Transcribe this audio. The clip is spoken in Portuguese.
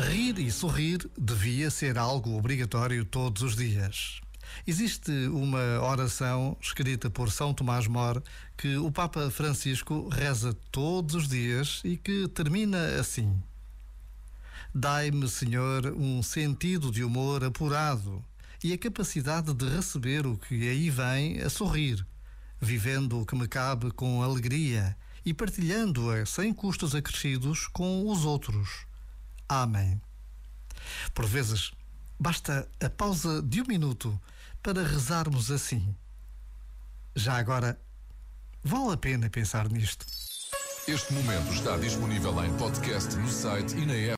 Rir e sorrir devia ser algo obrigatório todos os dias. Existe uma oração escrita por São Tomás More que o Papa Francisco reza todos os dias e que termina assim: Dai-me, Senhor, um sentido de humor apurado e a capacidade de receber o que aí vem a sorrir, vivendo o que me cabe com alegria e partilhando-a sem custos acrescidos com os outros. Amém. Por vezes, basta a pausa de um minuto para rezarmos assim. Já agora, vale a pena pensar nisto. Este momento está disponível em podcast no site e na app.